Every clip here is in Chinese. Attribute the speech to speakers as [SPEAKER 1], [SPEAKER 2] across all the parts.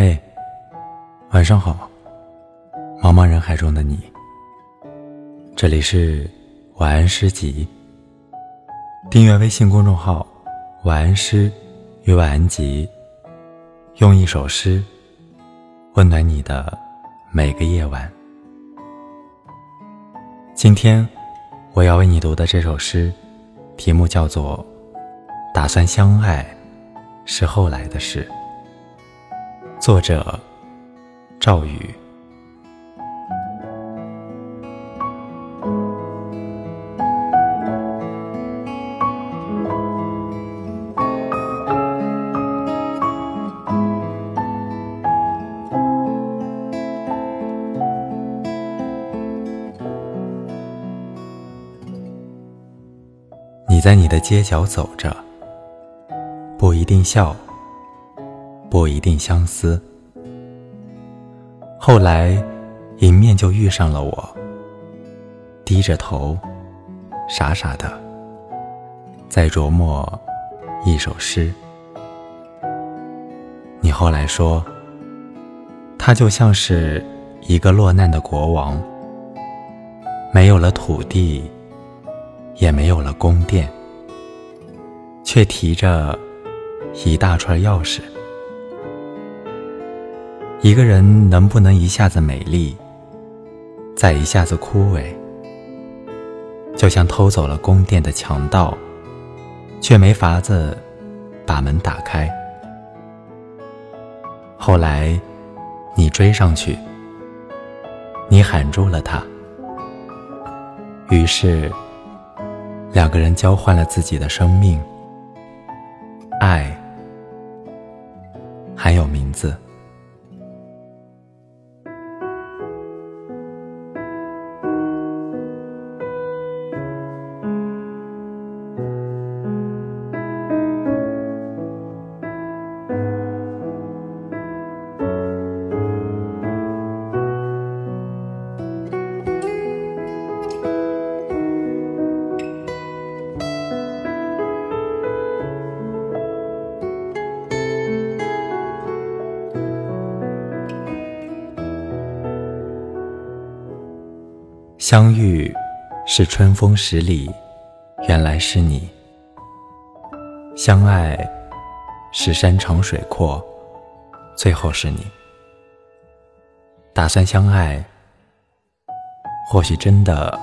[SPEAKER 1] 嘿，晚上好，茫茫人海中的你。这里是晚安诗集。订阅微信公众号“晚安诗与晚安集”，用一首诗温暖你的每个夜晚。今天我要为你读的这首诗，题目叫做《打算相爱是后来的事》。作者：赵宇。你在你的街角走着，不一定笑。不一定相思。后来，迎面就遇上了我，低着头，傻傻的，在琢磨一首诗。你后来说，他就像是一个落难的国王，没有了土地，也没有了宫殿，却提着一大串钥匙。一个人能不能一下子美丽，再一下子枯萎？就像偷走了宫殿的强盗，却没法子把门打开。后来，你追上去，你喊住了他，于是两个人交换了自己的生命，爱还有名字。相遇是春风十里，原来是你；相爱是山长水阔，最后是你。打算相爱，或许真的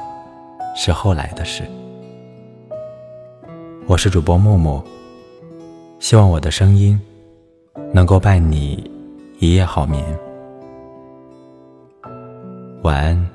[SPEAKER 1] 是后来的事。我是主播木木，希望我的声音能够伴你一夜好眠。晚安。